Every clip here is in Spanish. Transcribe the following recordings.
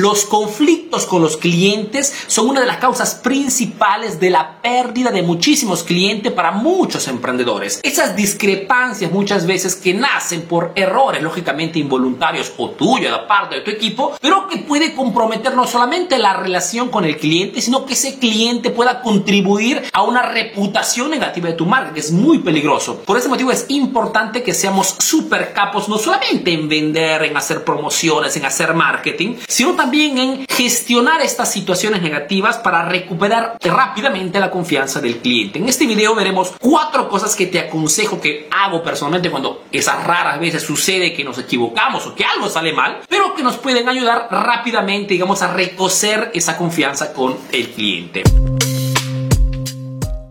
Los conflictos con los clientes son una de las causas principales de la pérdida de muchísimos clientes para muchos emprendedores. Esas discrepancias muchas veces que nacen por errores lógicamente involuntarios o tuyo, de parte de tu equipo, pero que puede comprometer no solamente la relación con el cliente, sino que ese cliente pueda contribuir a una reputación negativa de tu marca, que es muy peligroso. Por ese motivo es importante que seamos súper capos, no solamente en vender, en hacer promociones, en hacer marketing, sino también en gestionar estas situaciones negativas para recuperar rápidamente la confianza del cliente. En este video veremos cuatro cosas que te aconsejo que hago personalmente cuando esas raras veces sucede que nos equivocamos o que algo sale mal, pero que nos pueden ayudar rápidamente, digamos, a recocer esa confianza con el cliente.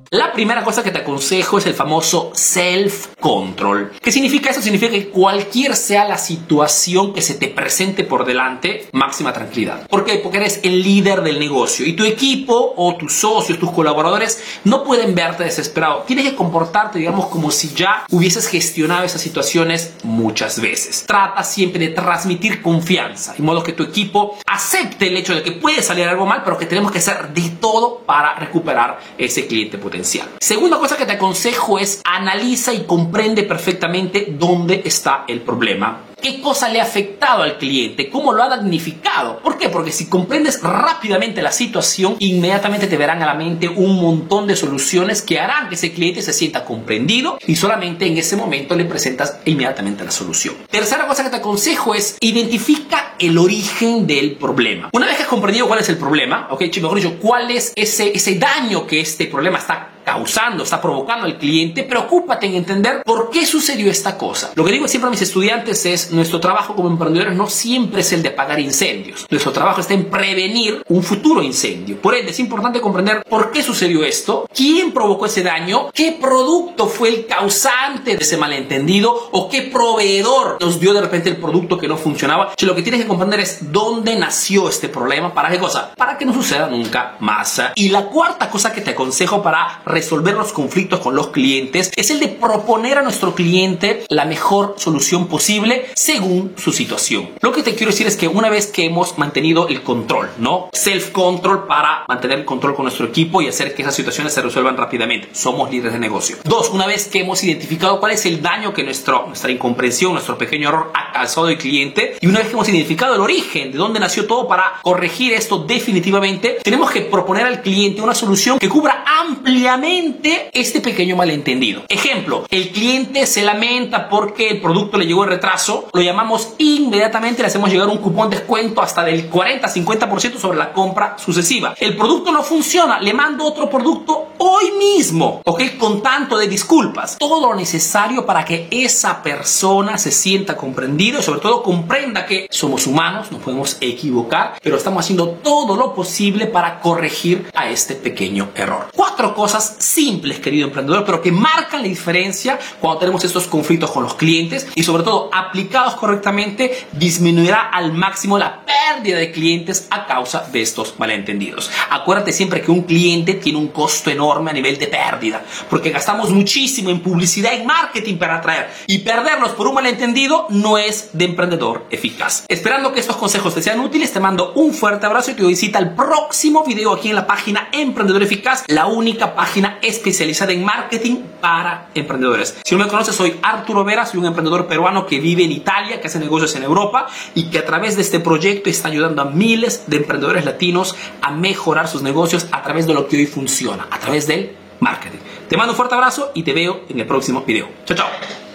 La primera cosa que te aconsejo es el famoso self-control. ¿Qué significa eso? Significa que cualquier sea la situación que se te presente por delante, máxima tranquilidad. ¿Por qué? Porque eres el líder del negocio y tu equipo o tus socios, tus colaboradores no pueden verte desesperado. Tienes que comportarte, digamos, como si ya hubieses gestionado esas situaciones muchas veces. Trata siempre de transmitir confianza, de modo que tu equipo acepte el hecho de que puede salir algo mal, pero que tenemos que hacer de todo para recuperar ese cliente potencial. Segunda cosa que te aconsejo es analiza y comprende perfectamente dónde está el problema qué cosa le ha afectado al cliente, cómo lo ha damnificado. ¿Por qué? Porque si comprendes rápidamente la situación, inmediatamente te verán a la mente un montón de soluciones que harán que ese cliente se sienta comprendido y solamente en ese momento le presentas inmediatamente la solución. Tercera cosa que te aconsejo es identifica el origen del problema. Una vez que has comprendido cuál es el problema, ok, mejor dicho, cuál es ese, ese daño que este problema está causando, está provocando al cliente, preocúpate en entender por qué sucedió esta cosa. Lo que digo siempre a mis estudiantes es, nuestro trabajo como emprendedores no siempre es el de apagar incendios. Nuestro trabajo está en prevenir un futuro incendio. Por ende, es importante comprender por qué sucedió esto, quién provocó ese daño, qué producto fue el causante de ese malentendido o qué proveedor nos dio de repente el producto que no funcionaba. lo que tienes que comprender es dónde nació este problema, para qué cosa, para que no suceda nunca más. Y la cuarta cosa que te aconsejo para resolver los conflictos con los clientes es el de proponer a nuestro cliente la mejor solución posible según su situación. Lo que te quiero decir es que una vez que hemos mantenido el control, ¿no? Self-control para mantener el control con nuestro equipo y hacer que esas situaciones se resuelvan rápidamente. Somos líderes de negocio. Dos, una vez que hemos identificado cuál es el daño que nuestro, nuestra incomprensión, nuestro pequeño error ha causado al cliente y una vez que hemos identificado el origen, de dónde nació todo para corregir esto definitivamente, tenemos que proponer al cliente una solución que cubra ampliamente este pequeño malentendido. Ejemplo, el cliente se lamenta porque el producto le llegó en retraso, lo llamamos inmediatamente, le hacemos llegar un cupón de descuento hasta del 40-50% sobre la compra sucesiva. El producto no funciona, le mando otro producto hoy mismo, ¿ok? Con tanto de disculpas. Todo lo necesario para que esa persona se sienta comprendido y sobre todo comprenda que somos humanos, nos podemos equivocar, pero estamos haciendo todo lo posible para corregir a este pequeño error. Cuatro cosas simples, querido emprendedor, pero que marcan la diferencia cuando tenemos estos conflictos con los clientes y sobre todo aplicados correctamente disminuirá al máximo la pérdida de clientes a causa de estos malentendidos. Acuérdate siempre que un cliente tiene un costo enorme a nivel de pérdida, porque gastamos muchísimo en publicidad y marketing para atraer y perderlos por un malentendido no es de emprendedor eficaz. Esperando que estos consejos te sean útiles, te mando un fuerte abrazo y te visita el próximo video aquí en la página Emprendedor Eficaz, la única página especializada en marketing para emprendedores. Si no me conoces, soy Arturo Vera, soy un emprendedor peruano que vive en Italia, que hace negocios en Europa y que a través de este proyecto está ayudando a miles de emprendedores latinos a mejorar sus negocios a través de lo que hoy funciona, a través del marketing. Te mando un fuerte abrazo y te veo en el próximo video. Chao, chao.